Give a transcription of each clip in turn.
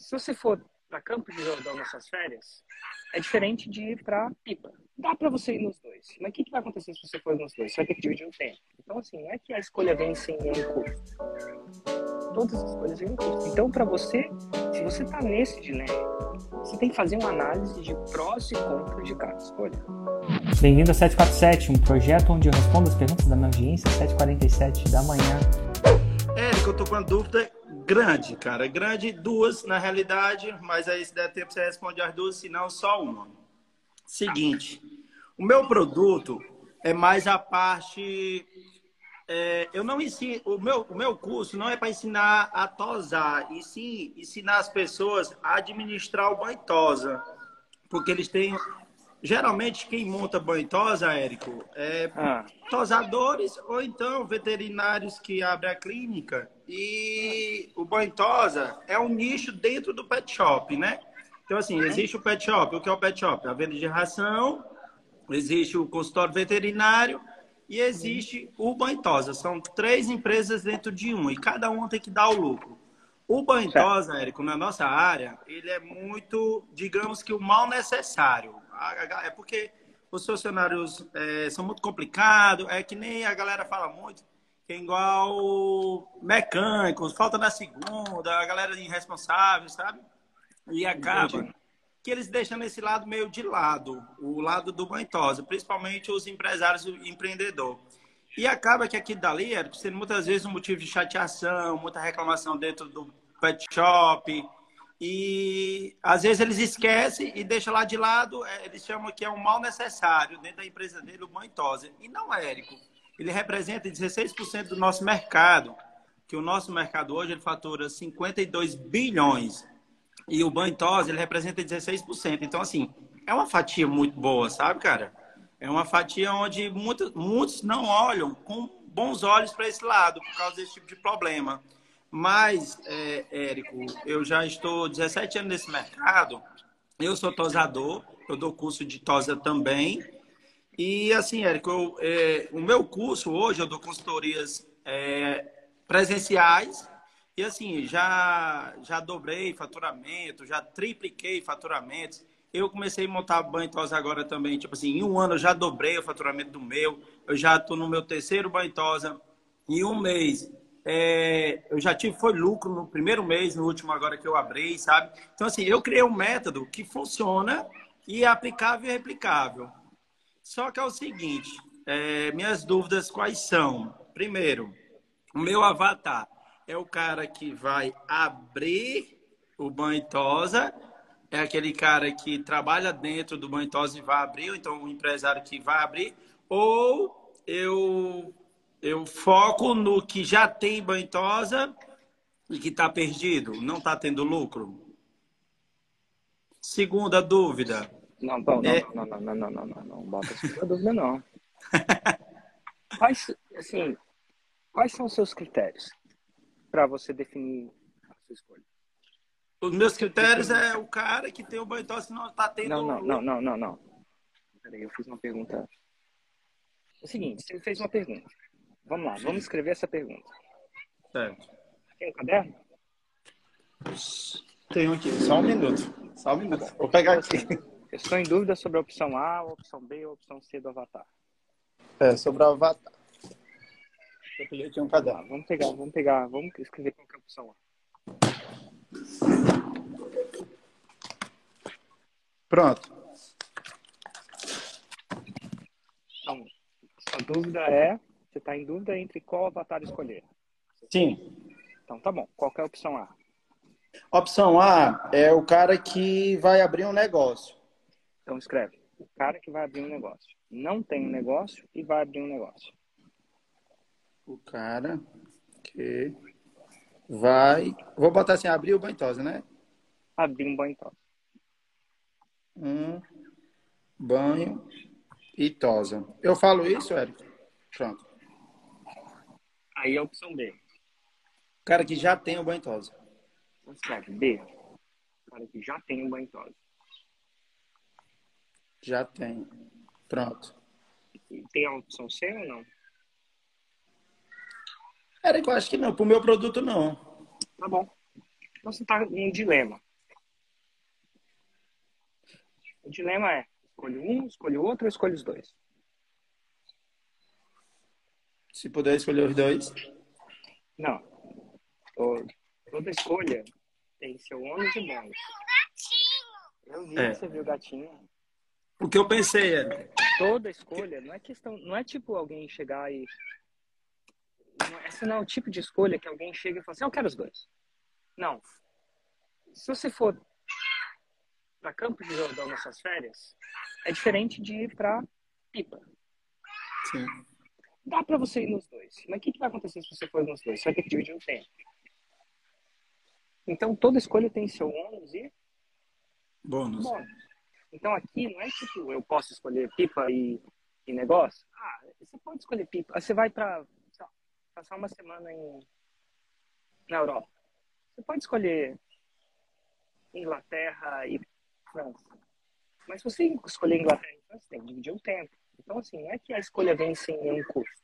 se você for para Campo de Jordão nessas férias, é diferente de ir para Pipa. Dá para você ir nos dois. Mas o que, que vai acontecer se você for nos dois? Você vai ter que dividir o tempo. Então, assim, não é que a escolha vem sem nenhum custo. Todas as escolhas vêm um custo. Então, para você, se você está nesse dilema, você tem que fazer uma análise de prós e contras de cada escolha. Bem-vindo a 747, um projeto onde eu respondo as perguntas da minha audiência, 7h47 da manhã. Érico, eu tô com uma dúvida grande, cara. Grande, duas na realidade, mas aí se der tempo você responde as duas, se não, só uma. Seguinte, o meu produto é mais a parte. É, eu não ensino. O meu, o meu curso não é para ensinar a tosar, e sim ensinar as pessoas a administrar o banho tosa. Porque eles têm Geralmente, quem monta banho tosa, Érico, é ah. tosadores ou então veterinários que abrem a clínica. E o banho tosa é um nicho dentro do pet shop, né? Então, assim, existe o pet shop. O que é o pet shop? A venda de ração, existe o consultório veterinário e existe o banho tosa. São três empresas dentro de um e cada uma tem que dar o lucro. O banho tosa, Érico, na nossa área, ele é muito, digamos que o mal necessário é porque os funcionários é, são muito complicados, é que nem a galera fala muito, que é igual mecânicos, falta na segunda, a galera irresponsável, sabe? E acaba Entendi. que eles deixam esse lado meio de lado, o lado do banhosa, principalmente os empresários e empreendedor. E acaba que aqui dali é sendo muitas vezes um motivo de chateação, muita reclamação dentro do pet shop, e às vezes eles esquecem e deixam lá de lado, é, eles chamam que é um mal necessário dentro da empresa dele, o banho. E não é, Érico. Ele representa 16% do nosso mercado, que o nosso mercado hoje ele fatura 52 bilhões. E o banho tosa, ele representa 16%. Então, assim, é uma fatia muito boa, sabe, cara? É uma fatia onde muitos, muitos não olham com bons olhos para esse lado, por causa desse tipo de problema. Mas, é, Érico, eu já estou 17 anos nesse mercado. Eu sou tosador, eu dou curso de tosa também. E, assim, Érico, é, o meu curso hoje, eu dou consultorias é, presenciais. E, assim, já, já dobrei faturamento, já tripliquei faturamentos. Eu comecei a montar banho tosa agora também. Tipo assim, em um ano eu já dobrei o faturamento do meu. Eu já estou no meu terceiro banho tosa. Em um mês é, eu já tive, foi lucro no primeiro mês, no último agora que eu abri, sabe? Então, assim, eu criei um método que funciona e é aplicável e replicável. Só que é o seguinte, é, minhas dúvidas quais são? Primeiro, o meu avatar é o cara que vai abrir o banho tosa, é aquele cara que trabalha dentro do banho tosa e vai abrir, ou então o empresário que vai abrir, ou eu eu foco no que já tem banhosa e que está perdido, não está tendo lucro. Segunda dúvida. Não, não, é... não, não, não, não, não, não, não, bota segunda dúvida não. quais, assim, quais são os seus critérios para você definir a sua escolha? Os meus critérios é o cara que tem o banhosa e não está tendo... Não, não, não, não, não, não. Peraí, eu fiz uma pergunta. É o seguinte, você fez uma pergunta. Vamos lá, vamos escrever essa pergunta. Certo. Tem um caderno? Tenho aqui, só um minuto. Só um minuto. Vou pegar aqui. Eu estou em dúvida sobre a opção A, a opção B ou a opção C do avatar. É, sobre o avatar. Eu peguei aqui um caderno. Vamos pegar, vamos pegar, vamos escrever qual é a opção A. Pronto. Então, a dúvida é você está em dúvida entre qual avatar escolher? Sim. Então tá bom. Qual é a opção A? Opção A é o cara que vai abrir um negócio. Então escreve. O cara que vai abrir um negócio. Não tem um negócio e vai abrir um negócio. O cara que vai. Vou botar assim, abrir o banhosa, né? Abrir um banho tosa. Um banho e tosa. Eu falo isso, Érico? Pronto. Aí a opção B. O cara que já tem o banho tosa. Então escreve B. O cara que já tem o banho tosa. Já tem. Pronto. Tem a opção C ou não? Era eu acho que não. Pro meu produto, não. Tá bom. Então você tá em um dilema. O dilema é, escolho um, escolho outro ou escolho os dois? Se puder escolher os dois. Não. Toda escolha tem seu ônus e bônus. Eu vi É. que você viu o gatinho. O que eu pensei é. Toda escolha não é questão, não é tipo alguém chegar e é- essa não é o tipo de escolha que alguém chega e fala assim, eu quero os dois. Não. Se você for para Campos de Jordão nas suas férias, é diferente de ir para Pipa. Sim. Dá para você ir nos dois. Mas o que, que vai acontecer se você for nos dois? Você vai ter que dividir o tempo. Então, toda escolha tem seu ônus e Bônus. bônus. Então, aqui não é tipo, eu posso escolher pipa e, e negócio. Ah, você pode escolher pipa. Você vai para passar uma semana em, na Europa. Você pode escolher Inglaterra e França. Mas se você escolher Inglaterra e França, tem que dividir o tempo. Então, assim, não é que a escolha vem sem nenhum custo.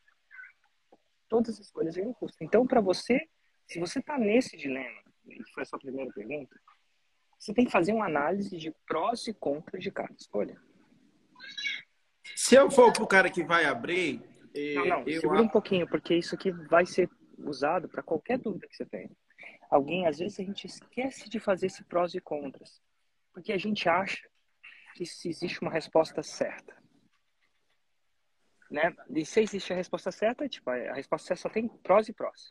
Todas as escolhas vêm um custo. Então, para você, se você está nesse dilema, e foi a sua primeira pergunta, você tem que fazer uma análise de prós e contras de cada escolha. Se eu for pro cara que vai abrir. eh, Não, não, eu segura um pouquinho, porque isso aqui vai ser usado para qualquer dúvida que você tenha. Alguém, às vezes, a gente esquece de fazer esse prós e contras, porque a gente acha que se existe uma resposta certa. Né? E se existe a resposta certa, tipo, a resposta certa só tem prós e prós.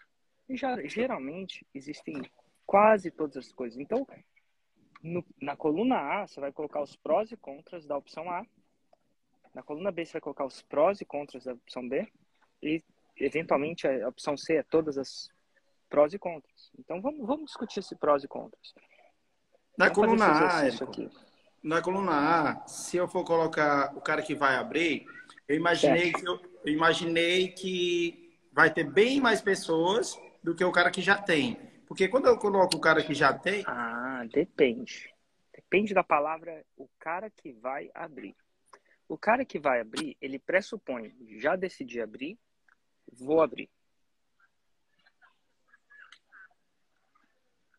E já, geralmente existem quase todas as coisas. Então, no- na coluna A, você vai colocar os prós e contras da opção A. Na coluna B, você vai colocar os prós e contras da opção B. E, eventualmente, a opção C é todas as prós e contras. Então, vamos, vamos discutir esse prós e contras. Na Vamos coluna A, Érico, aqui. na coluna A, se eu for colocar o cara que vai abrir, eu imaginei, que, eu, eu imaginei que vai ter bem mais pessoas do que o cara que já tem. Porque quando eu coloco o cara que já tem, Ah, depende. Depende da palavra o cara que vai abrir. O cara que vai abrir, ele pressupõe, já decidi abrir, vou abrir.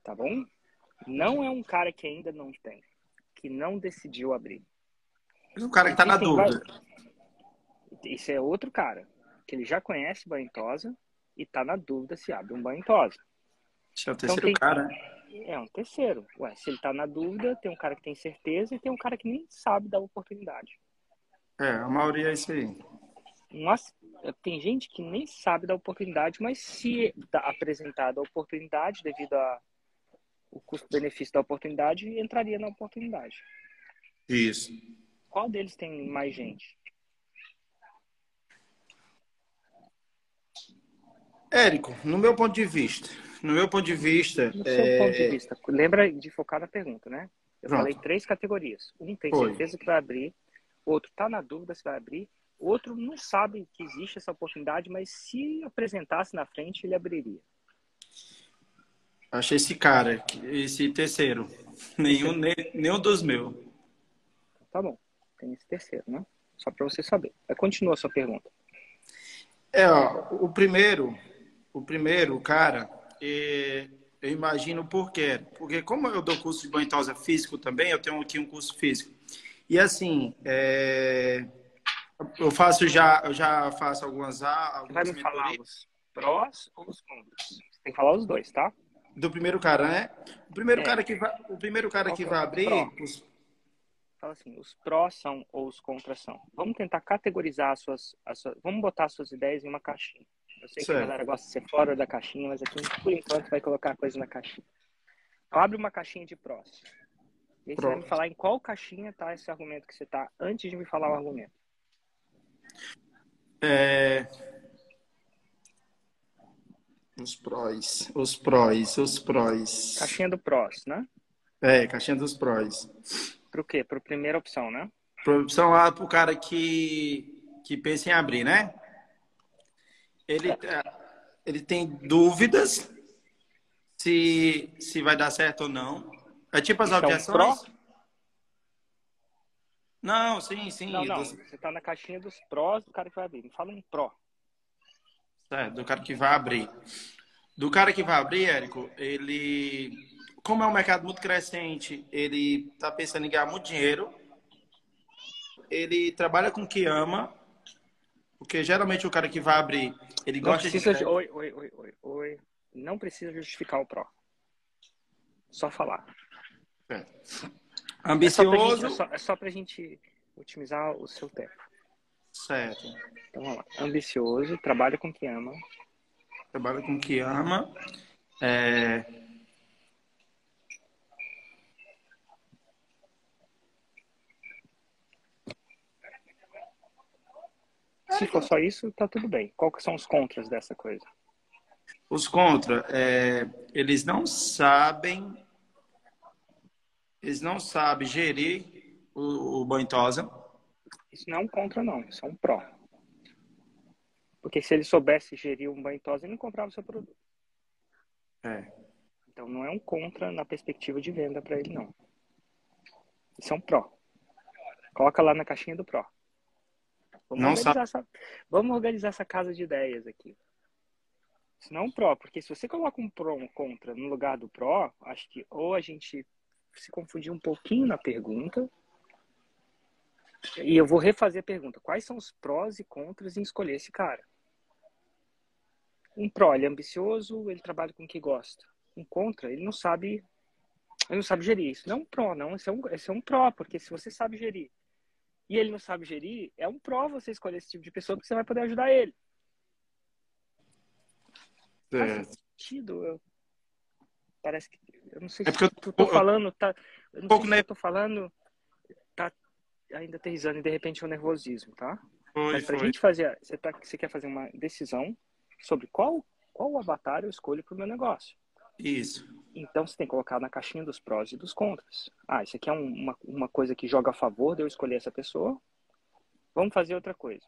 Tá bom? Não é um cara que ainda não tem, que não decidiu abrir. o cara que tá na dúvida. Isso é outro cara, que ele já conhece banho e tá na dúvida se abre um banho. Esse é o Então terceiro tem- cara, né? É um terceiro. Ué, se ele tá na dúvida, tem um cara que tem certeza e tem um cara que nem sabe da oportunidade. É, a maioria é isso aí. Nossa, tem gente que nem sabe da oportunidade, mas se apresentada a oportunidade devido a o custo-benefício da oportunidade, entraria na oportunidade. Isso. Qual deles tem mais gente? Érico, no meu ponto de vista, no meu ponto de vista, No é, seu ponto de vista, lembra de focar na pergunta, né? Eu Pronto. falei três categorias. Um tem Foi. certeza que vai abrir, outro tá na dúvida se vai abrir, outro não sabe que existe essa oportunidade, mas se apresentasse na frente, ele abriria. achei esse cara, esse terceiro. Nenhum, nem, nenhum dos meus. Tá bom, tem esse terceiro, né? Só para você saber. Aí continua a sua pergunta. É, ó, o primeiro, o primeiro, cara, eu imagino por quê. Porque como eu dou curso de banho tosa físico também, eu tenho aqui um curso físico. E assim, é, eu faço já, eu já faço algumas a- Vai me falar os prós ou os contras? Você tem que falar os dois, tá? do primeiro cara, né? O primeiro É. cara que vai, o primeiro cara Qual que é vai abrir, os- Fala assim, os prós são ou os contras são. Vamos tentar categorizar as suas, as suas- Vamos botar as suas ideias em uma caixinha. Eu sei que Certo. a galera gosta de ser fora da caixinha, mas aqui, por enquanto, vai colocar a coisa na caixinha. Então, abre uma caixinha de prós. E aí você vai me falar em qual caixinha tá esse argumento que você tá antes de me falar o argumento. é, os prós, os prós, os prós. Caixinha do prós, né? É, caixinha dos prós. Pro quê? Pro primeira opção, né? Opção lá pro cara que, que pensa em abrir, né? Ele, é, ele tem dúvidas se, se vai dar certo ou não. É tipo as Isso é um objeções? pró? Não, sim, sim. Não, não. Você tá na caixinha dos prós do cara que vai abrir. Me fala um pró. É, do cara que vai abrir. Do cara que vai abrir, Érico, ele. Como é um mercado muito crescente, ele tá pensando em ganhar muito dinheiro. ele trabalha com o que ama, porque geralmente o cara que vai abrir, ele Não gosta precisa de... Oi, oi, oi, oi, oi. Não precisa justificar o pró. Só falar. É só, pra Ambicioso. gente, é, só, é só pra gente otimizar o seu tempo. Certo. Então vamos lá. Ambicioso, trabalha com o que ama. Trabalha com o que ama. É... Se for só isso, tá tudo bem. Qual que são os contras dessa coisa? Os contra, é, eles não sabem, eles não sabem gerir o, o banho tosa. Isso não é um contra, não. Isso é um pró. Porque se ele soubesse gerir um banho tosa, ele não comprava o seu produto. É. Então não é um contra na perspectiva de venda para ele, não. Isso é um pró. Coloca lá na caixinha do pró. Vamos, Não organizar, essa, vamos organizar essa casa de ideias aqui. Isso não um pró, porque se você coloca um pró um contra no lugar do pró, acho que ou a gente se confundiu um pouquinho na pergunta. E eu vou refazer a pergunta. Quais são os prós e contras em escolher esse cara? Um pró, ele é ambicioso, ele trabalha com o que gosta. Um contra, ele não sabe, ele não sabe gerir. Isso não é um pró, não. Esse é um, esse é um pró, porque se você sabe gerir e ele não sabe gerir, é um pró você escolher esse tipo de pessoa, porque você vai poder ajudar ele. Faz sentido. Eu... Parece que. Eu não sei É se porque eu eu tô tô- falando. Tá... Eu não pouco sei se eu tô falando. Tá ainda aterrizando e de repente é um nervosismo, tá? Foi, Mas pra foi. gente fazer. Você, tá... você quer fazer uma decisão sobre qual, qual avatar eu escolho pro meu negócio. Isso. Então você tem que colocar na caixinha dos prós e dos contras. Ah, isso aqui é um- uma, uma coisa que joga a favor de eu escolher essa pessoa. Vamos fazer outra coisa.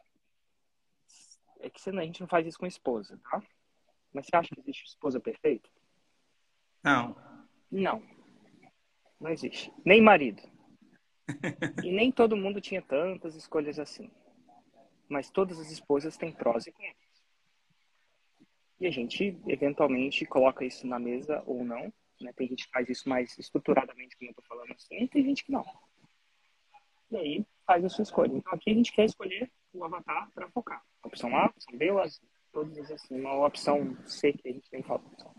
É que você a gente não faz isso com esposa, tá? Mas você acha que existe esposa perfeita? Não. Não. Não existe. Nem marido. e nem todo mundo tinha tantas escolhas assim. Mas todas as esposas têm prós e contras. E a gente, eventualmente, coloca isso na mesa ou não. Né? Tem gente que faz isso mais estruturadamente, como eu tô falando assim, e tem gente que não. E aí, faz a sua escolha. Então, aqui a gente quer escolher o avatar para focar. Opção A, opção B ou as, todas as acima, ou opção C que a gente tem falado. Então,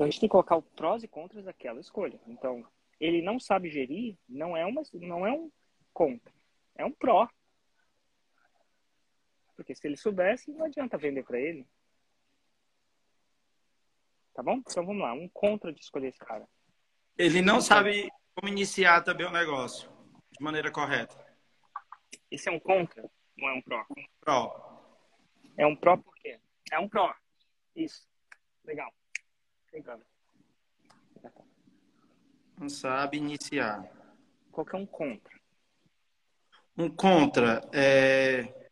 a gente tem que colocar o prós e contras daquela escolha. Então, ele não sabe gerir, não é, uma, não é um contra, é um pró. Porque se ele soubesse, não adianta vender para ele. Tá bom? Então vamos lá, um contra de escolher esse cara. Ele não sabe como iniciar também o negócio de maneira correta. Esse é um contra ou é um pró? Pró. É um pró por quê? É um pró. Isso. Legal. Legal. Não sabe iniciar. Qual que é um contra? Um contra é,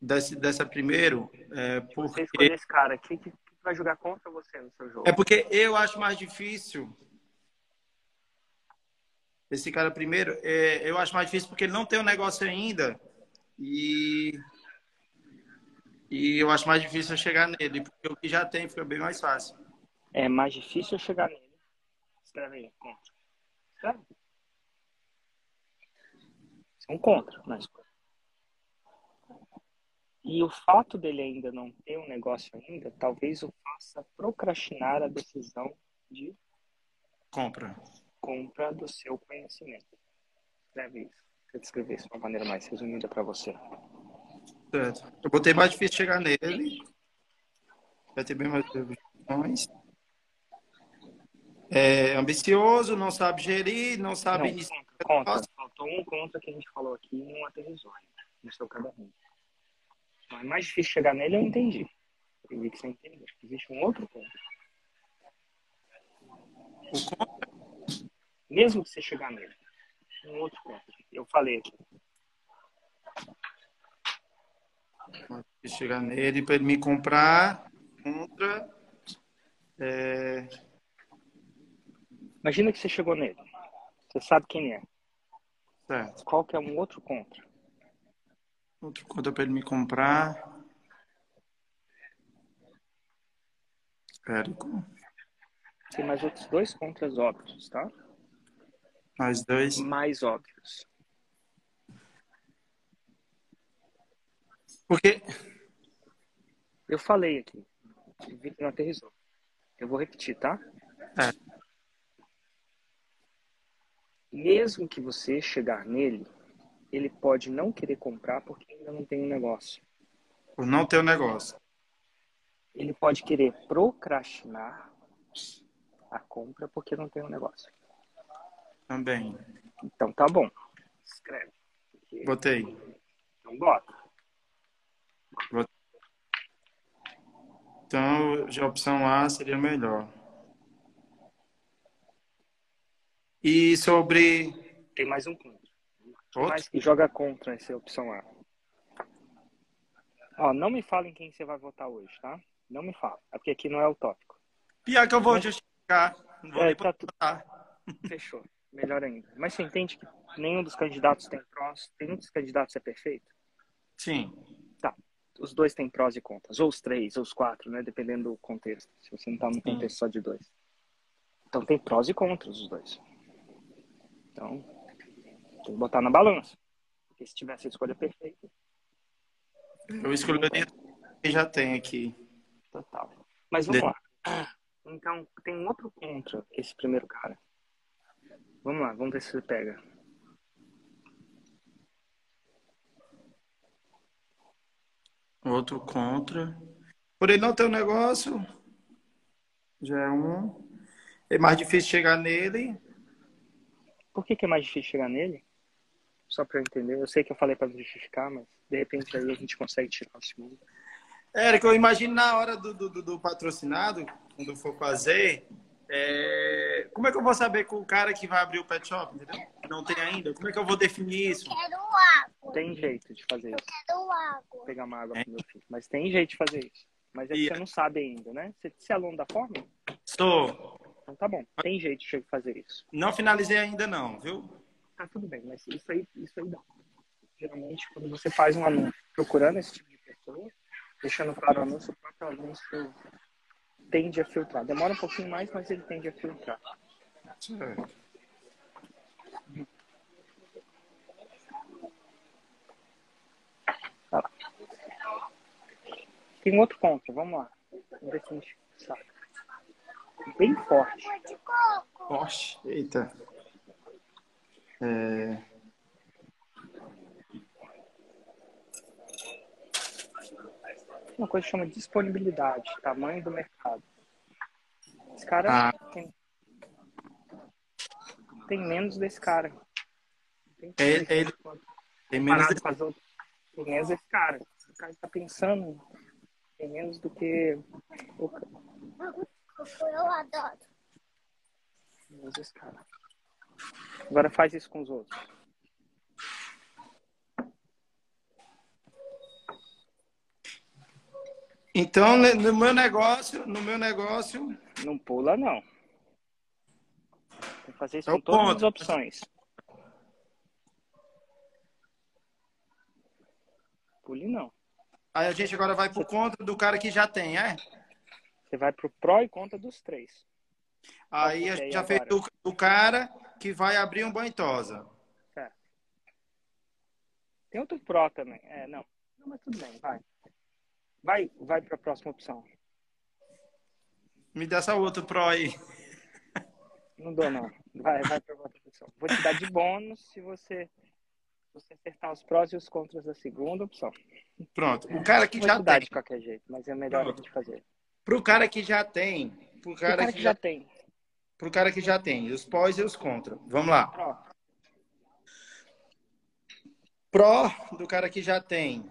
desse, dessa primeiro é Você porque, escolher esse cara, quem que, que vai jogar contra você no seu jogo? é porque eu acho mais difícil. Esse cara primeiro, é, eu acho mais difícil porque ele não tem o negócio ainda e e eu acho mais difícil eu chegar nele, porque o que já tem fica bem mais fácil. É mais difícil eu chegar nele. Escreve aí, contra. Escreve. Isso é um contra escolha. E o fato dele ainda não ter um negócio ainda, talvez o faça procrastinar a decisão de Compra. compra do seu conhecimento. Escreve isso. Eu descrever isso de uma maneira mais resumida para você. Certo. Eu botei mais difícil chegar nele. Vai ter bem mais opções. É ambicioso, não sabe gerir, não sabe Não, iniciar. contra, contra. Faltou um contra que a gente falou aqui e não aterrizou ainda no seu caderno. Então, é mais difícil chegar nele, eu entendi. Eu vi que você entendeu. Existe um outro contra. O contra Mesmo que você chegar nele. Um outro contra. Eu falei aqui. chegar nele para ele me comprar. Contra. É, Imagina que você chegou nele. Você sabe quem é. certo. Qual que é um outro contra? Outro contra para ele me comprar. Érico. Tem mais outros dois contras óbvios, tá? Mais dois. Mais óbvios. Porque. Eu falei aqui. O não aterrizou. Eu vou repetir, tá? É. Mesmo que você chegar nele, ele pode não querer comprar porque ainda não tem um negócio. Por não ter o negócio. Ele pode querer procrastinar a compra porque não tem um negócio. Também. Então tá bom. Escreve. Porque- Botei. Então bota. Então, já a opção A seria melhor. E sobre. Tem mais um contra. Outro? Mas que joga contra essa opção A. Ó, não me falem quem você vai votar hoje, tá? Não me fala. É porque aqui não é o tópico. Pior que eu vou justificar. Não vou É, tá botar. Fechou. Melhor ainda. Mas você entende que nenhum dos candidatos tem prós? Nenhum dos candidatos é perfeito? Sim. Os dois têm prós e contras. Ou os três, ou os quatro, né? Dependendo do contexto. Se você não tá no contexto só de dois. Então tem prós e contras os dois. Então, tem que botar na balança. Porque se tivesse a escolha perfeita, Eu escolheria já tem aqui. total. Mas vamos lá. Então, tem um outro contra esse primeiro cara. Vamos lá, vamos ver se você pega. Outro contra. Por ele não ter o negócio, já é um. É mais difícil chegar nele. Por que, que é mais difícil chegar nele? Só pra eu entender. Eu sei que eu falei pra justificar, mas de repente aí a gente consegue tirar o segundo. Érico, eu imagino na hora do, do, do- do patrocinado, quando for fazer, é, como é que eu vou saber com o cara que vai abrir o pet shop, entendeu? Não tem ainda. Como é que eu vou definir isso? Quero água. Tem jeito de fazer isso. Quero água. Vou pegar uma água pro meu filho. Mas tem jeito de fazer isso. Mas é que E- você não sabe ainda, né? Você, você é aluno da forma? Sou. Então tá bom. Tem jeito de fazer isso. Não finalizei ainda não, viu? Tá tudo bem, mas isso aí, isso aí dá. Geralmente, quando você faz um anúncio procurando esse tipo de pessoa, deixando claro o anúncio, o próprio anúncio tende a filtrar. Demora um pouquinho mais, mas ele tende a filtrar. Tem um outro contra, vamos lá. Vamos ver se a gente sabe. Bem forte. Poxa, eita. É, Uma coisa que chama disponibilidade, tamanho do mercado. Esse cara Ah. tem, tem menos desse cara. Tem Ele- ele- tem menos de... as outras. Tem menos desse cara. O cara está pensando tem menos do que eu adoro. menos desse cara. Agora faz isso com os outros. Então, no meu negócio, no meu negócio, Não pula, não. Tem que fazer isso É com todas ponto. as opções. Pule não. aí a gente agora vai por conta do cara que já tem, é? Você vai pro pró e contra dos três. Aí a gente já fez agora. do, do cara que vai abrir um banho tosa. Certo. Tem outro pró também. É, não. Não, mas tudo bem, vai. Vai, vai pra próxima opção. Me dá essa outra pro aí. Não dou, não. Vai, vai pra outra opção. Vou te dar de bônus se você, você acertar os prós e os contras da segunda opção. Pronto. O cara que Vou já te tem. de qualquer jeito, mas é melhor a gente fazer. Pro cara que já tem. Pro O cara, cara que que já, já tem. Pro cara que já tem. Os pós e os contra. Vamos lá. Pró. Do cara que já tem.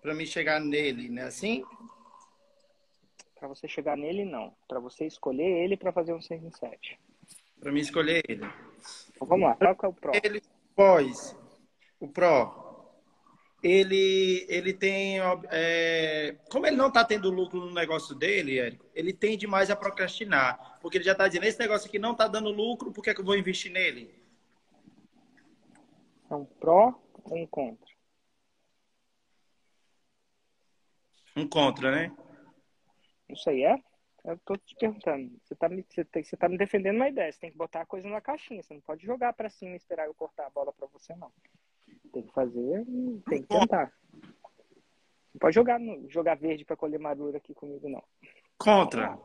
Pra mim chegar nele, né? Assim? Pra você chegar nele, não. Pra você escolher ele pra fazer um 6 em 7. Pra mim escolher ele. Então vamos lá. Qual é o pró? Ele, pós, o pró, ele, ele tem. é, como ele não está tendo lucro no negócio dele, Érico, ele tende mais a procrastinar. Porque ele já está dizendo: esse negócio aqui não está dando lucro, por que, é que eu vou investir nele? É um pró ou um contra? Um contra, né? Isso aí é? Eu tô te perguntando. Você tá, me, você, você tá me defendendo uma ideia. Você tem que botar a coisa na caixinha. Você não pode jogar pra cima e esperar eu cortar a bola pra você, não. Tem que fazer, tem que tentar. Não pode jogar, jogar verde pra colher madura aqui comigo, não. Contra.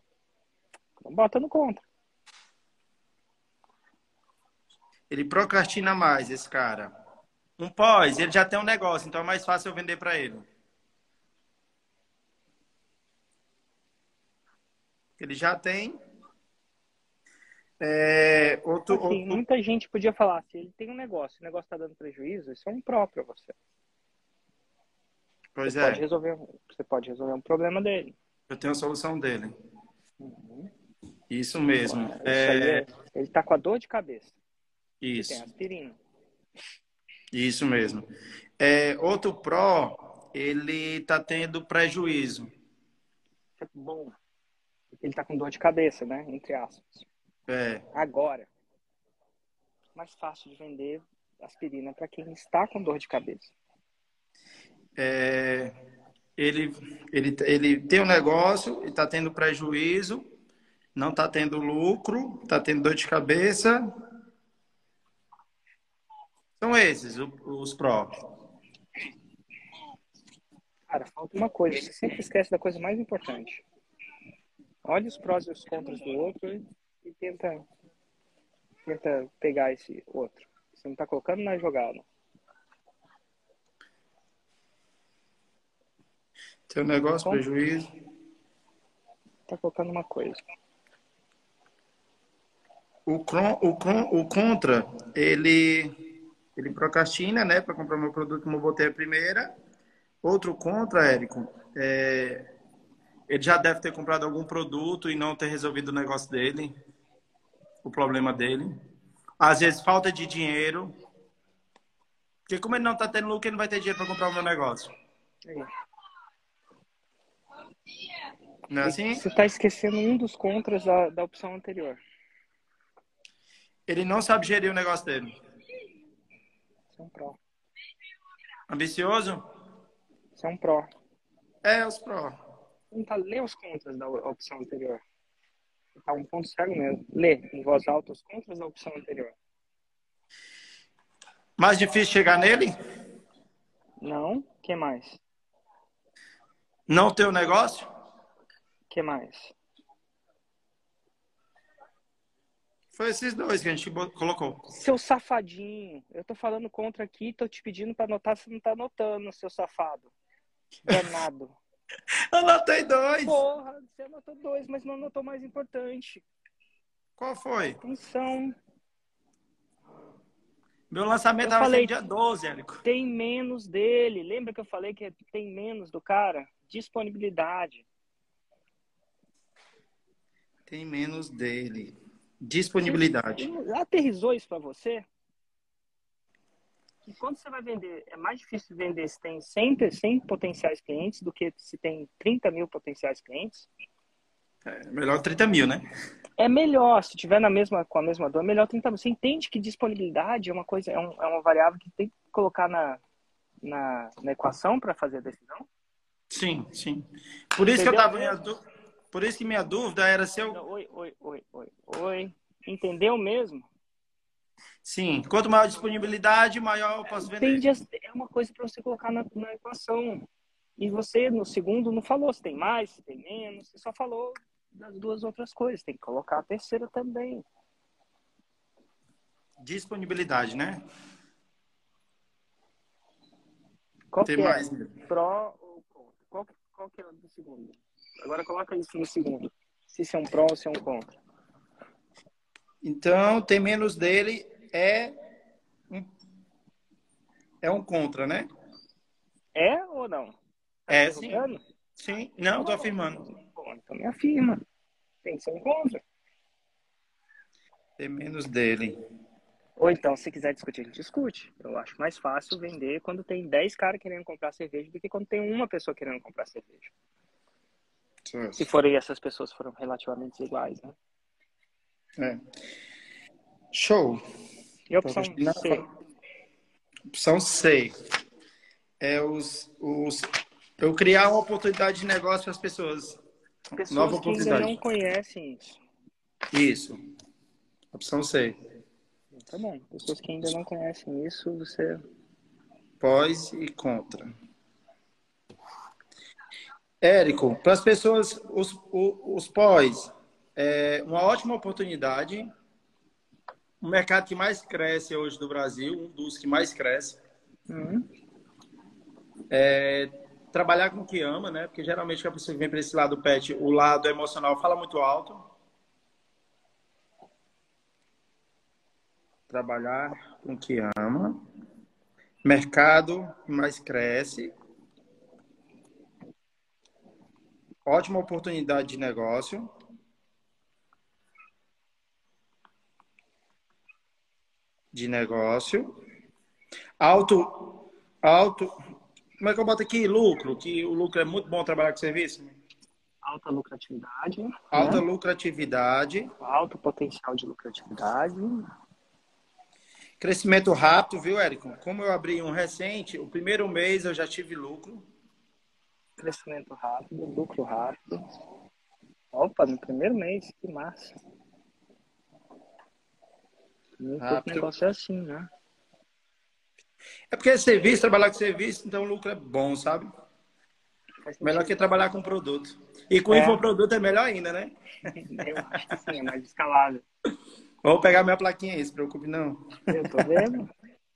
Então bota no contra. Ele procrastina mais, esse cara. Um pós, ele já tem um negócio, então é mais fácil eu vender para ele. Ele já tem. É, outro, Assim, outro- muita gente podia falar, se ele tem um negócio, o negócio tá dando prejuízo, isso é um pró pra você. Pois Você é, pode resolver, você pode resolver um problema dele. eu tenho a solução dele. Isso mesmo. Isso É, é- ele tá com a dor de cabeça. Tem isso, aspirina. isso mesmo. É, outro pró, ele tá tendo prejuízo. Bom. Ele tá com dor de cabeça, né? Entre aspas. É, Agora, mais fácil de vender aspirina para quem está com dor de cabeça. é, ele, ele, ele tem um negócio, ele está tendo prejuízo, não está tendo lucro, está tendo dor de cabeça. São esses os pró. Cara, falta uma coisa. Você sempre esquece da coisa mais importante. Olha os prós e os contras do outro e, e tenta, tenta pegar esse outro. Você não está colocando na jogada. Tem um negócio, Bom. prejuízo. Está colocando uma coisa. O, cron, o, cron, o contra, ele, ele procrastina, né, para comprar meu produto como eu botei a primeira. Outro contra, Érico, é, ele já deve ter comprado algum produto e não ter resolvido o negócio dele, o problema dele. Às vezes falta de dinheiro. Porque como ele não está tendo lucro, ele não vai ter dinheiro para comprar o meu negócio. Não é assim? Você está esquecendo um dos contras da, da opção anterior. Ele não sabe gerir o negócio dele. Isso é um pró. Ambicioso? Isso é um pró. É, os pró. Tenta ler os contras da opção anterior. Tá um ponto cego mesmo. Lê em voz alta os contras da opção anterior. Mais difícil chegar nele? Não. Que mais? Não ter o negócio? Que mais? Foi esses dois que a gente colocou. Seu safadinho. Eu tô falando contra aqui, tô te pedindo pra anotar, você não tá anotando, seu safado. Danado. Anotei dois. Porra, você anotou dois, mas não anotou mais importante. Qual foi? Atenção. Meu lançamento Eu falei- dia 12, Érico. Tem menos dele. Lembra que eu falei que tem menos do cara? Disponibilidade. Tem menos dele. Disponibilidade. Aterrizou isso pra você? E quando você vai vender, é mais difícil vender se tem 100, pe- 100 potenciais clientes do que se tem 30 mil potenciais clientes? É, melhor 30 mil, né? É melhor, se tiver na mesma, com a mesma dor, é melhor 30 mil. Você entende que disponibilidade é uma coisa, é, um- é uma variável que tem que colocar na, na, na equação para fazer a decisão? Sim, sim. Por isso que eu Entendeu tava. minha Por isso que minha dúvida era se eu. Oi, oi, oi, oi, oi. Entendeu mesmo? Sim. Quanto maior a disponibilidade, maior eu posso vender. É uma coisa para você colocar na, na equação. E você, no segundo, não falou se tem mais, se tem menos. Você só falou das duas outras coisas. Tem que colocar a terceira também. Disponibilidade, né? Qual Tem que mais. é? Pró ou contra? Qual, que- qual que é o do segundo? Agora coloca isso no segundo. Se isso é um pró ou se é um contra. Então, tem menos dele é um, é um contra, né? É ou não? Tá É, sim. Sim. Não, tô afirmando. Bom, então me afirma. Tem que ser um contra. Tem menos dele. Ou então, se quiser discutir, a gente discute. Eu acho mais fácil vender quando tem 10 caras querendo comprar cerveja do que quando tem uma pessoa querendo comprar cerveja. Se forem essas pessoas foram relativamente iguais, né? É. Show. E a opção Não, C? Opção C. É os, os. Eu criar uma oportunidade de negócio para as pessoas. Pessoas Nova que ainda oportunidade. não conhecem isso. Isso. Opção C. Tá bom. Pessoas que ainda não conhecem isso, você. Pós e contra. Érico, para as pessoas, os, os, os pós, é uma ótima oportunidade. O mercado que mais cresce hoje do Brasil, um dos que mais cresce. Uhum. É, trabalhar com o que ama, né? Porque geralmente quando a pessoa vem para esse lado pet, o lado emocional fala muito alto. Trabalhar com o que ama. Mercado que mais cresce. Ótima oportunidade de negócio. De negócio. Alto, alto. Como é que eu boto aqui? Lucro, que o lucro é muito bom trabalhar com serviço. Alta lucratividade. Alta né? lucratividade. Alto potencial de lucratividade. Crescimento rápido, viu, Érico? Como eu abri um recente, o primeiro mês eu já tive lucro. Crescimento rápido, lucro rápido. Opa, no primeiro mês, que massa. Muito Rápido. negócio é assim, né? É porque é serviço, trabalhar com serviço, então o lucro é bom, sabe? Melhor que trabalhar com produto. E com É. infoproduto é melhor ainda, né? Eu acho que sim, é mais escalável. Vou pegar minha plaquinha aí, se preocupe não. Eu tô vendo.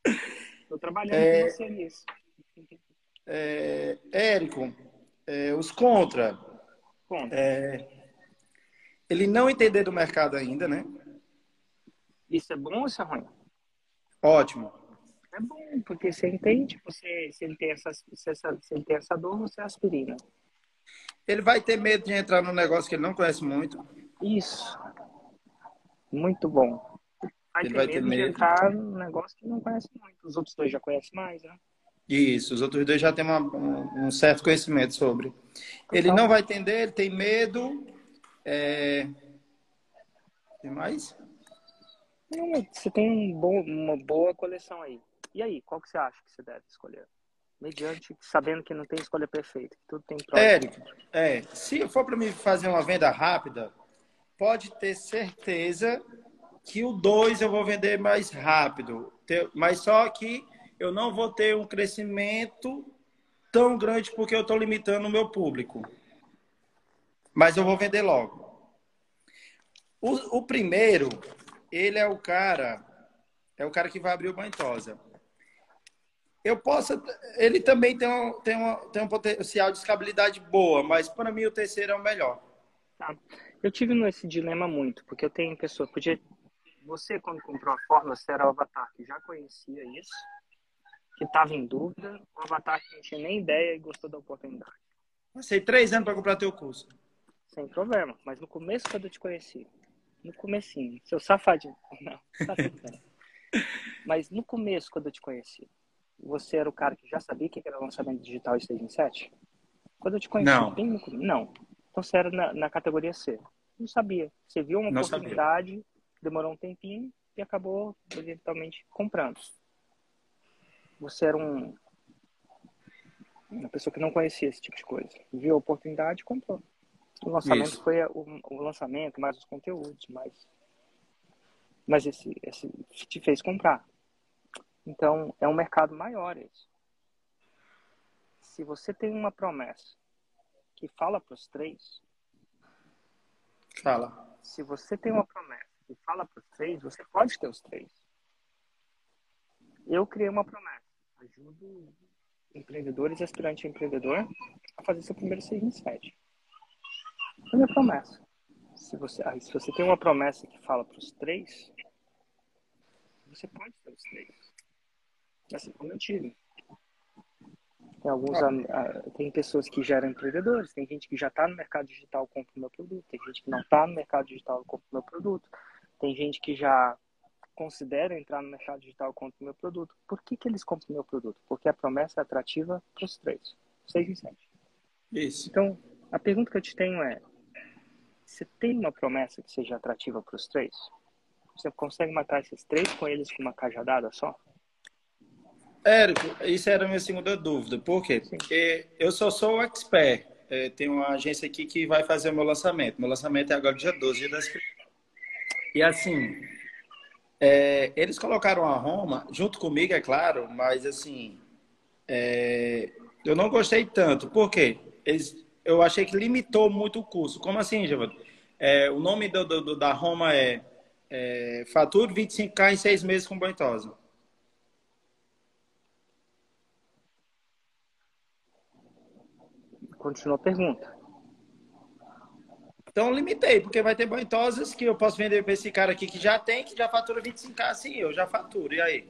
Tô trabalhando É. com você nisso. É, Érico, é, os contra, Conta. é, ele não entender do mercado ainda, né? Isso é bom ou isso é ruim? Ótimo. É bom, porque você entende, você, se, ele tem essa, se, essa, se ele tem essa dor, você é aspirina. Ele vai ter medo de entrar num negócio que ele não conhece muito. Isso. Muito bom. Vai Ele ter vai medo ter de medo. entrar num negócio que não conhece muito. Os outros dois já conhecem mais, né? Isso, os outros dois já têm uma- um, um certo conhecimento sobre. Ele Então- não vai entender, ele tem medo. É... Tem mais? Você tem um bom, uma boa coleção aí. E aí, qual que você acha que você deve escolher? Mediante, sabendo que não tem escolha perfeita, que tudo tem. Érico, é, se for para mim fazer uma venda rápida, pode ter certeza que o 2 eu vou vender mais rápido. Mas só que eu não vou ter um crescimento tão grande porque eu estou limitando o meu público. Mas eu vou vender logo. O, o primeiro, ele é o cara, é o cara que vai abrir o Bantosa. Eu posso. Ele também tem um, tem, uma, tem um potencial de escalabilidade boa, mas para mim o terceiro é o melhor. Tá. Eu tive nesse dilema muito, porque eu tenho pessoa. Podia, você, quando comprou a fórmula, você era o avatar que já conhecia isso, que estava em dúvida, o avatar que não tinha nem ideia e gostou da oportunidade. Passei três anos para comprar teu curso. Sem problema. Mas no começo, quando eu te conheci, no comecinho, seu safadinho. Não, tá. Mas no começo, quando eu te conheci, você era o cara que já sabia que era lançamento digital e 6 em 7? Quando eu te conheci, Não. bem no começo. Não. Então você era na, na categoria C. Não sabia. Você viu uma Não oportunidade, demorou um tempinho e acabou eventualmente comprando. Você era um uma pessoa que não conhecia esse tipo de coisa. Viu a oportunidade e comprou. O lançamento Isso. foi o, o lançamento, mais os conteúdos, mais. Mas esse, esse te fez comprar. Então, é um mercado maior esse. Se você tem uma promessa que fala para os três, Fala. se você tem uma promessa que fala para os três, você pode ter os três. Eu criei uma promessa. Ajudo empreendedores e aspirantes a empreendedor a fazer seu primeiro 6 em 7. É minha promessa. Se você, ah, se você tem uma promessa que fala para os três, você pode ter os três. Assim como eu tive. Tem alguns am- ah, tem pessoas que já eram empreendedores, tem gente que já está no mercado digital compra o meu produto, tem gente que não está no mercado digital compra o meu produto, tem gente que já considera entrar no mercado digital compra o meu produto. Por que, que eles compram o meu produto? Porque a promessa é atrativa para os três, seis em sete. Isso. Então, a pergunta que eu te tenho é: você tem uma promessa que seja atrativa para os três? Você consegue matar esses três com eles com uma cajadada só? Érico, isso era a minha segunda dúvida. Por quê? Porque eu só sou o expert. É, tem uma agência aqui que vai fazer o meu lançamento. Meu lançamento é agora dia 12, dia das. E assim, é, eles colocaram a Roma junto comigo, é claro, mas assim, é, eu não gostei tanto. Por quê? Eles eu achei que limitou muito o custo. Como assim, Giovanni? É, o nome do, do, da Roma é, é Fatura 25K em seis meses com banhosa. Continua a pergunta. Então limitei, porque vai ter banhosas que eu posso vender para esse cara aqui que já tem, que já fatura 25k, assim, eu já faturo. E aí?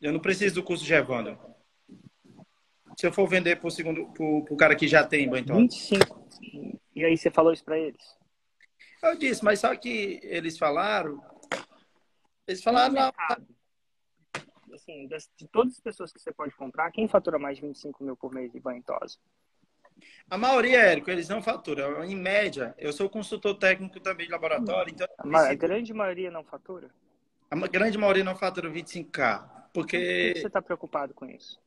Eu não preciso do custo de Evandro. Se eu for vender para o cara que já tem banhosa. 25. E aí você falou isso para eles? Eu disse, mas só que eles falaram. Eles falaram. Não, assim, de todas as pessoas que você pode comprar, quem fatura mais de 25 mil por mês de banho tosa? A maioria, Érico, eles não faturam. Em média, eu sou consultor técnico também de laboratório. Então a, a grande maioria não fatura? A grande maioria não fatura 25K. Porque. Por que você está preocupado com isso?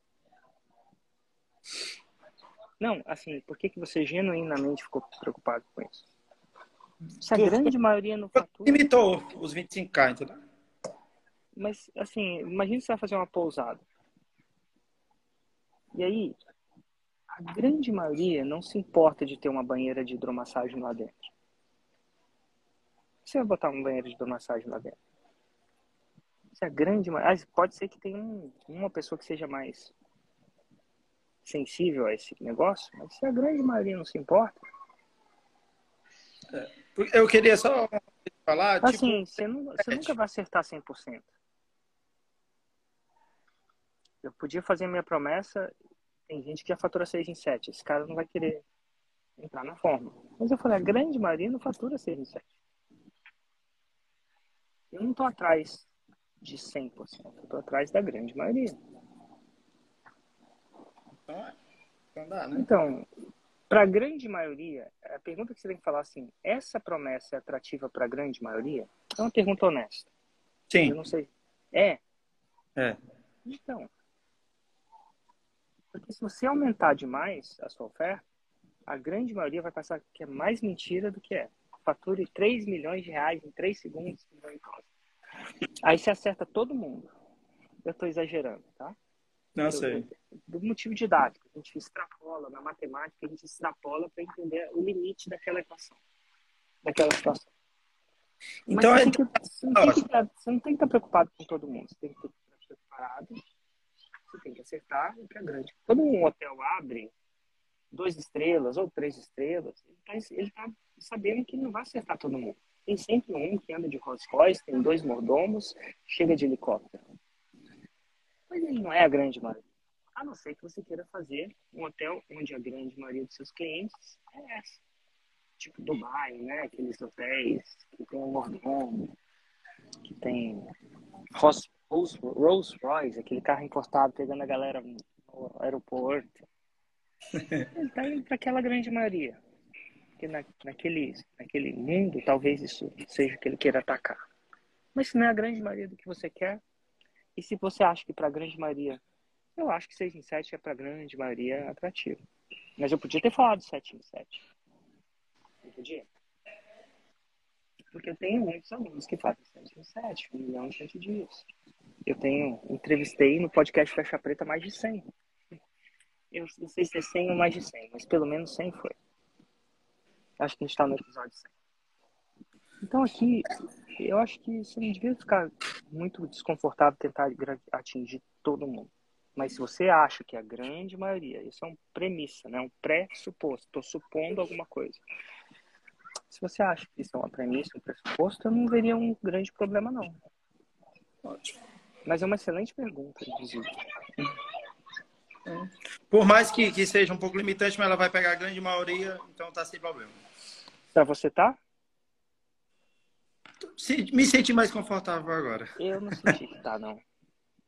Não, assim, por que, que você genuinamente ficou preocupado com isso? Se a grande maioria não fatura. Limitou os 25K, entendeu? Mas, assim, imagina você vai fazer uma pousada. E aí, a grande maioria não se importa de ter uma banheira de hidromassagem lá dentro. Você vai botar uma banheira de hidromassagem lá dentro? Se a grande maioria... Pode ser que tenha um, uma pessoa que seja mais sensível a esse negócio, mas se a grande maioria não se importa... É, eu queria só falar... Assim, tipo, você, não, você nunca vai acertar 100%. Eu podia fazer a minha promessa tem gente que já fatura 6 em 7. Esse cara não vai querer entrar na forma. Mas eu falei, a grande maioria não fatura 6 em 7. Eu não estou atrás de 100%. Eu estou atrás da grande maioria. Então, dá, né? Então, para a grande maioria, a pergunta que você tem que falar assim, essa promessa é atrativa para a grande maioria? É uma pergunta honesta. Sim. Eu não sei. É? É. Então, porque se você aumentar demais a sua oferta, a grande maioria vai passar que é mais mentira do que é. Fature 3 milhões de reais em 3 segundos. Aí você acerta todo mundo. Eu estou exagerando, tá? Não sei. Do motivo didático. A gente extrapola, na matemática, a gente extrapola para entender o limite daquela equação, daquela situação. Então, Mas você, é... que, você, não tem que, você não tem que estar preocupado com todo mundo. Você tem que estar preparado você tem que acertar e para grande. Quando um hotel abre duas estrelas ou três estrelas, ele está tá sabendo que não vai acertar todo mundo. Tem sempre um que anda de Rolls Royce, tem dois mordomos, chega de helicóptero. Mas ele não é a grande maioria. A não ser que você queira fazer um hotel onde a grande maioria dos seus clientes é essa. Tipo Dubai, né? Aqueles hotéis que tem um mordomo, que tem Rolls Royce, aquele carro importado pegando a galera no aeroporto. Ele tá indo para aquela grande maioria. Porque na, naquele, naquele mundo, talvez isso seja o que ele queira atacar. Mas se não é a grande maioria do que você quer, e se você acha que para a grande maioria, eu acho que 6 em 7 é para a grande maioria atrativo. Mas eu podia ter falado 7 em 7. Não podia? Porque eu tenho muitos alunos que fazem 7 em 7, 1 milhão em 7 dias. Eu tenho, entrevistei no podcast Fecha Preta mais de 100. Eu não sei se é 100 ou mais de 100, mas pelo menos 100 foi. Acho que a gente está no episódio 100. Então aqui, eu acho que você não devia ficar muito desconfortável tentar atingir todo mundo. Mas se você acha que a grande maioria, isso é uma premissa, né? um pré-suposto, estou supondo alguma coisa. Se você acha que isso é uma premissa, um pressuposto, eu não veria um grande problema, não. Ótimo. Mas é uma excelente pergunta, inclusive. Por mais que, que seja um pouco limitante, mas ela vai pegar a grande maioria, então tá sem problema. Pra você tá? me senti mais confortável agora. Eu não senti que tá, não.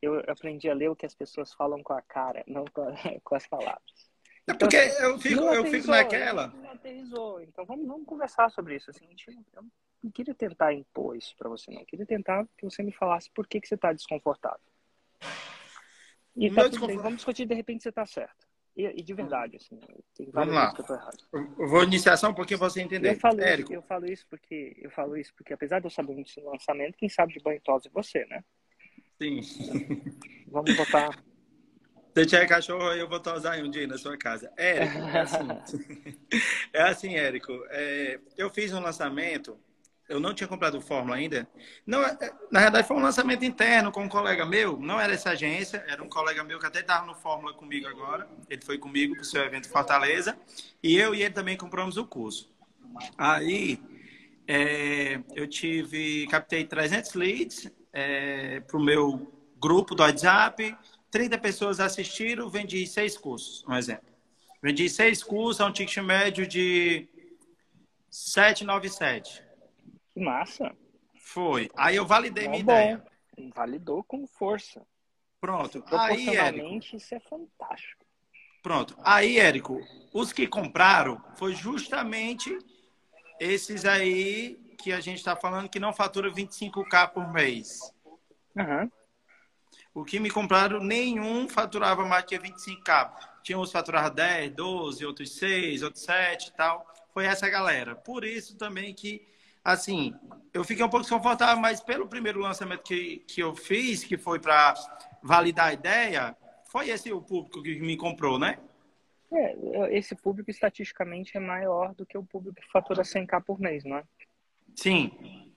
Eu aprendi a ler o que as pessoas falam com a cara, não com, a, com as palavras. É porque então, eu fico, eu fico naquela. Não aterrizou. Então vamos, vamos conversar sobre isso. Assim, eu não queria tentar impor isso para você, não. Eu queria tentar que você me falasse por que, que você está desconfortável. E tá. Vamos discutir, de repente você está certo. E, e, de verdade, assim, tem Vamos lá. que eu tô errado. Eu vou iniciar só um pouquinho para você entender. Eu falo, isso, eu falo isso porque eu falo isso porque apesar de eu saber muito do lançamento, quem sabe de banho tosa é você, né? Sim. Vamos botar Se tiver cachorro, eu vou tosar um dia na sua casa. Érico, é assim, é assim Érico. É, eu fiz um lançamento, eu não tinha comprado o Fórmula ainda. Não, é, na verdade, foi um lançamento interno com um colega meu. Não era essa agência, era um colega meu que até estava no Fórmula comigo agora. Ele foi comigo para o seu evento Fortaleza. E eu e ele também compramos o curso. Aí, é, eu tive, captei 300 leads é, para o meu grupo do WhatsApp 30 pessoas assistiram, vendi seis cursos, um exemplo. Vendi seis cursos a um ticket médio de 797. Que massa. Foi. Aí eu validei Bom, minha bom. ideia. Validou com força. Pronto. Aí, Érico, isso é fantástico. pronto. Aí, Érico, os que compraram foi justamente esses aí que a gente está falando que não fatura 25k por mês. Aham. O que me compraram, nenhum faturava mais que 25k. Tinha uns faturavam 10, 12, outros 6, outros 7 e tal. Foi essa galera. Por isso também que, assim, eu fiquei um pouco desconfortável, mas pelo primeiro lançamento que, que eu fiz, que foi para validar a ideia, foi esse o público que me comprou, né? É, esse público estatisticamente é maior do que o público que fatura 100k por mês, não é? Sim,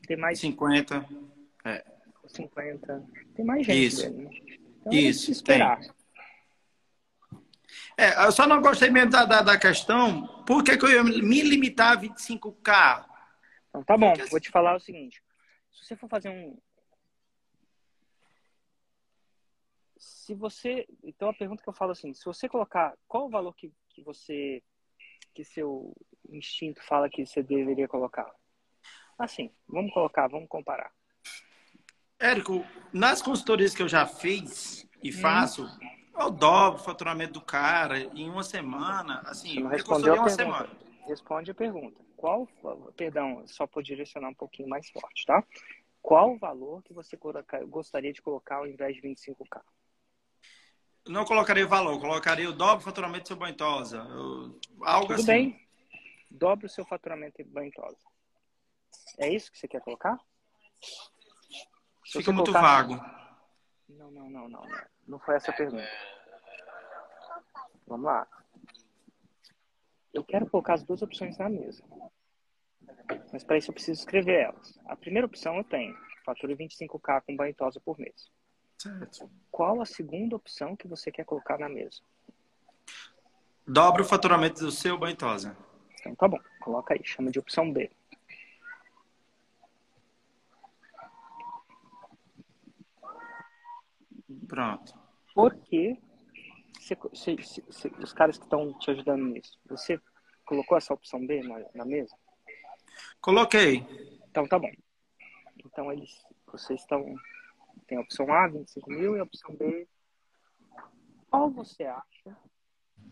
Tem mais 50. É. 50. Tem mais gente Isso. dele, né? Então, é Isso, se esperar. É, eu só não gostei mesmo da, da, da questão, por que, que eu ia me limitar a 25k? Então, tá bom, Porque vou te falar o seguinte. Se você for fazer um. Se você. Então a pergunta que eu falo assim, se você colocar qual o valor que, que você. que seu instinto fala que você deveria colocar? Assim, vamos colocar, vamos comparar. Érico, nas consultorias que eu já fiz e Hum. faço, eu dobro o faturamento do cara em uma semana. Assim, Você respondeu a uma pergunta. semana. Responde a pergunta. Qual, perdão, só para direcionar um pouquinho mais forte, tá? Qual o valor que você gostaria de colocar ao invés de 25k? Não colocaria valor, colocaria o dobro do faturamento do seu banho tosa. eu- Algo Tudo assim. bem. Dobre o seu faturamento em banho tosa. É isso que você quer colocar? Se Fica muito colocar- vago. Não, não, não, não, não. Foi essa a pergunta. Vamos lá. Eu quero colocar as duas opções na mesa. Mas para isso eu preciso escrever elas. A primeira opção eu tenho. Fatura 25k com banho tosa por mês. Certo. Qual a segunda opção que você quer colocar na mesa? Dobra o faturamento do seu banho tosa. Então tá bom. Coloca aí. Chama de opção B. Pronto. Por que você- você- você- você- os caras que estão te ajudando nisso, você colocou essa opção B na, na mesa? Coloquei. Então tá bom. Então eles, vocês estão, tem a opção A, 25 mil, e a opção B. Qual você acha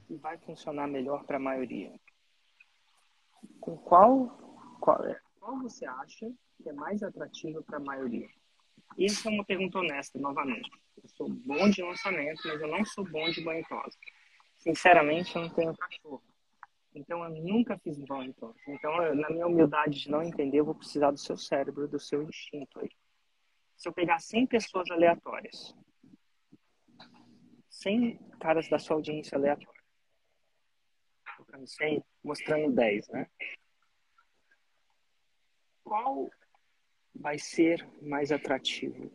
que vai funcionar melhor para a maioria? Com qual, qual, é, qual você acha que é mais atrativo para a maioria? Isso é uma pergunta honesta, novamente. Eu sou bom de lançamento, mas eu não sou bom de banho tosa. Sinceramente, eu não tenho cachorro. Então, eu nunca fiz banho tosa. Então, eu, na minha humildade de não entender, eu vou precisar do seu cérebro, do seu instinto aí. Se eu pegar 100 pessoas aleatórias, 100 caras da sua audiência aleatória, colocando 100, mostrando 10, né? Qual vai ser mais atrativo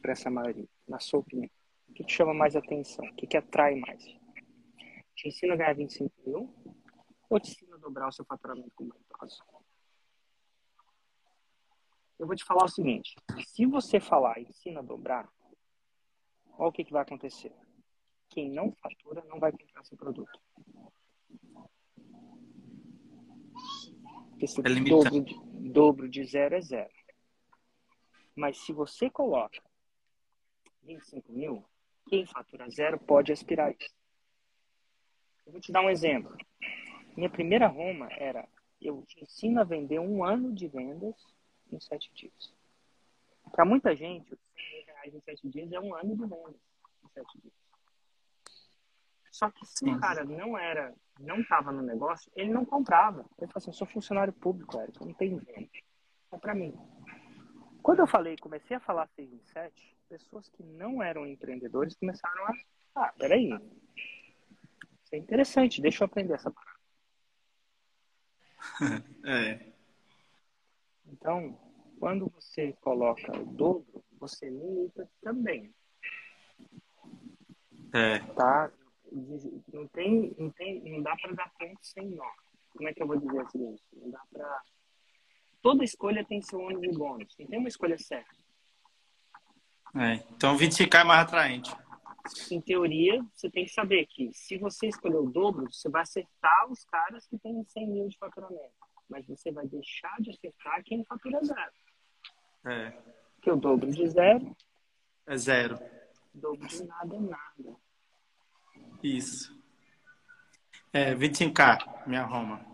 para essa maioria, na sua opinião? O que, que chama mais atenção? O que, que atrai mais? Te ensina a ganhar 25 mil ou te ensina a dobrar o seu faturamento com tosa? Eu vou te falar o seguinte: se você falar ensina a dobrar, olha o que, que vai acontecer. Quem não fatura não vai comprar seu produto. Porque se É dobro, dobro de zero é zero. Mas se você coloca 25 mil, quem fatura zero pode aspirar isso. Eu vou te dar um exemplo. Minha primeira Roma era: eu te ensino a vender um ano de vendas em sete dias. Para muita gente, os 100 mil reais em sete dias é um ano de vendas em sete dias. Só que se o cara não era, não estava no negócio, ele não comprava. Ele falou assim: eu sou funcionário público, Eric, não tenho venda. É para mim. Quando eu falei, comecei a falar 6 em 7, pessoas que não eram empreendedores começaram a Ah, peraí. Isso é interessante, deixa eu aprender essa parada. É. Então, quando você coloca o dobro, você limita também, É. tá? Não tem, não tem, não dá para dar ponto sem nó. Como é que eu vou dizer assim? Não dá para Toda escolha tem seu ônus e bônus. Não tem uma escolha certa. é. Então 25K é mais atraente. Em teoria, você tem que saber que se você escolher o dobro, você vai acertar os caras que têm 100 mil de faturamento. Mas você vai deixar de acertar quem fatura zero. É. Porque o dobro de zero, É zero. o dobro de nada é nada. Isso. É, 25K, minha Roma.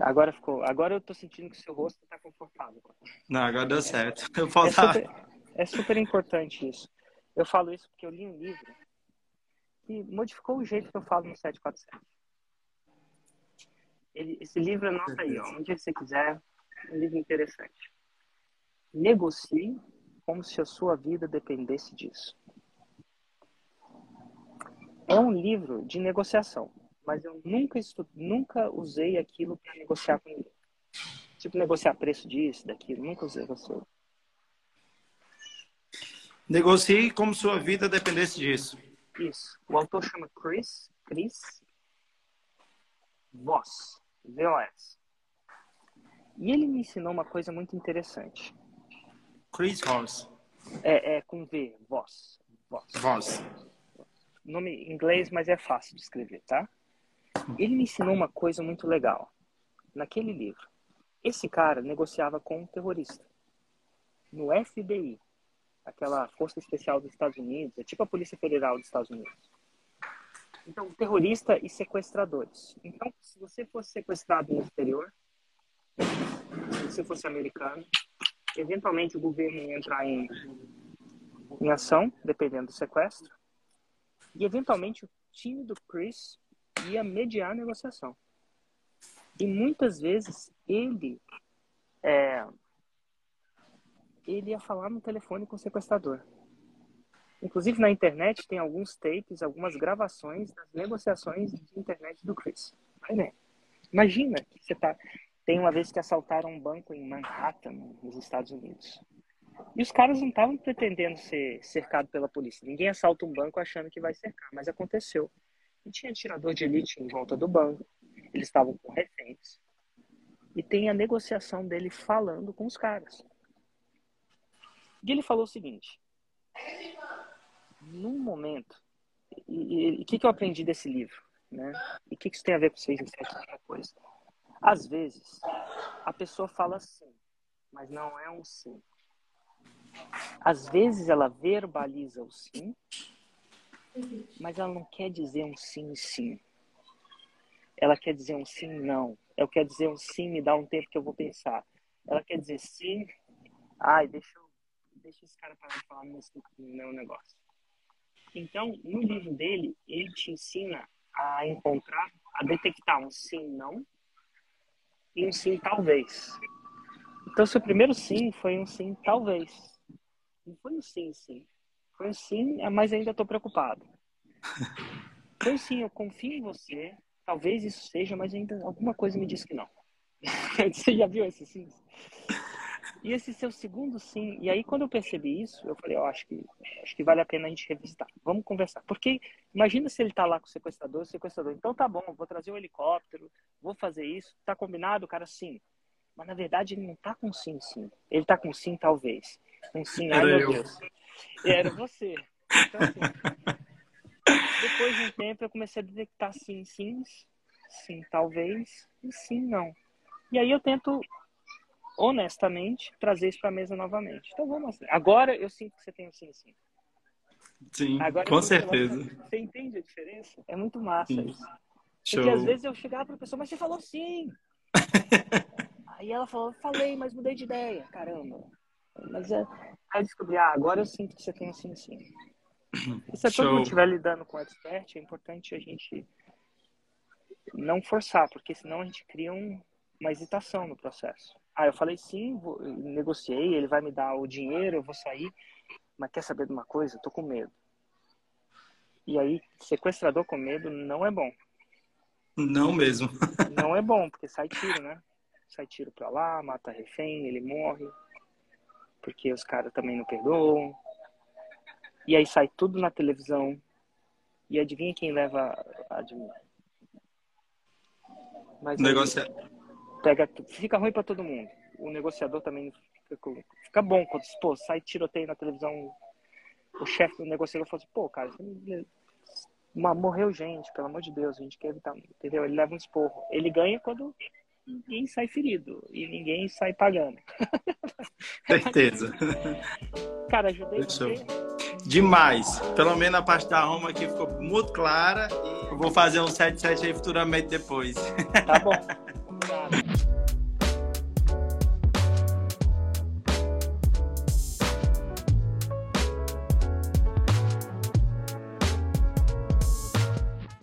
Agora ficou. Agora eu tô sentindo que o seu rosto tá confortável. Não, agora deu certo. Eu É posso super, é super importante isso. Eu falo isso porque eu li um livro que modificou o jeito que eu falo no 747. Ele, esse livro anota aí, ó, onde você quiser. Um livro interessante. Negocie como se a sua vida dependesse disso. É um livro de negociação, mas eu nunca nunca usei aquilo para negociar com ninguém. Tipo, negociar preço disso, daquilo, nunca usei. Você. Negocie como sua vida dependesse disso. Isso. O autor chama Chris, Chris Voss, V-O-S. E ele me ensinou uma coisa muito interessante. Chris Ross. É, é com V, Voss. Voss. Voss. Nome em inglês, mas é fácil de escrever, tá? Ele me ensinou uma coisa muito legal naquele livro. Esse cara negociava com um terrorista no FBI, aquela força especial dos Estados Unidos, é tipo a Polícia Federal dos Estados Unidos. Então, terrorista e sequestradores. Então, se você fosse sequestrado no exterior, se você fosse americano, eventualmente o governo ia entrar em, em ação, dependendo do sequestro, e eventualmente o time do Chris ia mediar a negociação. E muitas vezes ele é, ele ia falar no telefone com o sequestrador. Inclusive na internet tem alguns tapes, algumas gravações das negociações de internet do Chris. Imagina que você tá. Tem uma vez que assaltaram um banco em Manhattan, nos Estados Unidos. E os caras não estavam pretendendo ser cercados pela polícia. Ninguém assalta um banco achando que vai cercar, mas aconteceu. E tinha tirador de elite em volta do banco. Eles estavam com reféns. E tem a negociação dele falando com os caras. E ele falou o seguinte: num momento, e o que, que eu aprendi desse livro, né? E o que, que isso tem a ver com vocês outra coisa? Às vezes, a pessoa fala sim, mas não é um sim. Às vezes ela verbaliza o sim, mas ela não quer dizer um sim sim. Ela quer dizer um sim não. Ela quer dizer um sim, me dá um tempo que eu vou pensar. Ela quer dizer sim, ai, deixa eu deixa esse cara parar de falar no meu negócio. Então, no livro dele, ele te ensina a encontrar, a detectar um sim, não e um sim, talvez. Então, seu primeiro sim foi um sim, talvez. Não foi um sim, sim. Foi sim, mas ainda estou preocupado. Foi sim, eu confio em você. Talvez isso seja, mas ainda alguma coisa me diz que não. você já viu esse sim? E esse seu segundo sim. E aí, quando eu percebi isso, eu falei, eu acho que, acho que vale a pena a gente revisitar. Vamos conversar. Porque imagina se ele tá lá com o sequestrador, o sequestrador, então tá bom, vou trazer um helicóptero, vou fazer isso. Tá combinado, cara? Sim. Mas na verdade ele não tá com sim, sim. Ele tá com sim, talvez. Com sim, ai Era meu eu. Deus. E era você. Então, assim, depois de um tempo eu comecei a detectar sim, sim, sim, talvez, e sim, não. E aí eu tento honestamente trazer isso para a mesa novamente. Então vamos. Agora eu sinto que você tem um sim, sim. Sim, Agora com certeza. Você, você entende a diferença? É muito massa Sim. isso. Show. Porque às vezes eu chegava para a pessoa, mas você falou sim. Aí ela falou, falei, mas mudei de ideia. Caramba. Mas é. Aí eu descobri, ah, agora eu sinto que você tem um sim, sim. E se todo Show. mundo estiver lidando com expert, é importante a gente não forçar, porque senão a gente cria um- uma hesitação no processo. Ah, eu falei sim, vou- negociei, ele vai me dar o dinheiro, eu vou sair, mas quer saber de uma coisa? Eu tô com medo. E aí, sequestrador com medo não é bom. Não mesmo. Não é bom, porque sai tiro, né? Sai tiro pra lá, mata refém, ele morre. Porque os caras também não perdoam. E aí sai tudo na televisão. E adivinha quem leva. Adivinha. Mas O negócio é. pega, fica ruim pra todo mundo. O negociador também fica, fica bom quando pô, sai tiroteio na televisão. O chefe do negociador fala assim, pô, cara, você não- Ma- morreu gente, pelo amor de Deus, a gente quer evitar, entendeu? Ele leva um esporro. Ele ganha quando ninguém sai ferido e ninguém sai pagando. Certeza. Cara, ajudei Fechou. você. Demais. Pelo menos a parte da Roma aqui ficou muito clara. E eu vou fazer um 77 aí futuramente depois. Tá bom.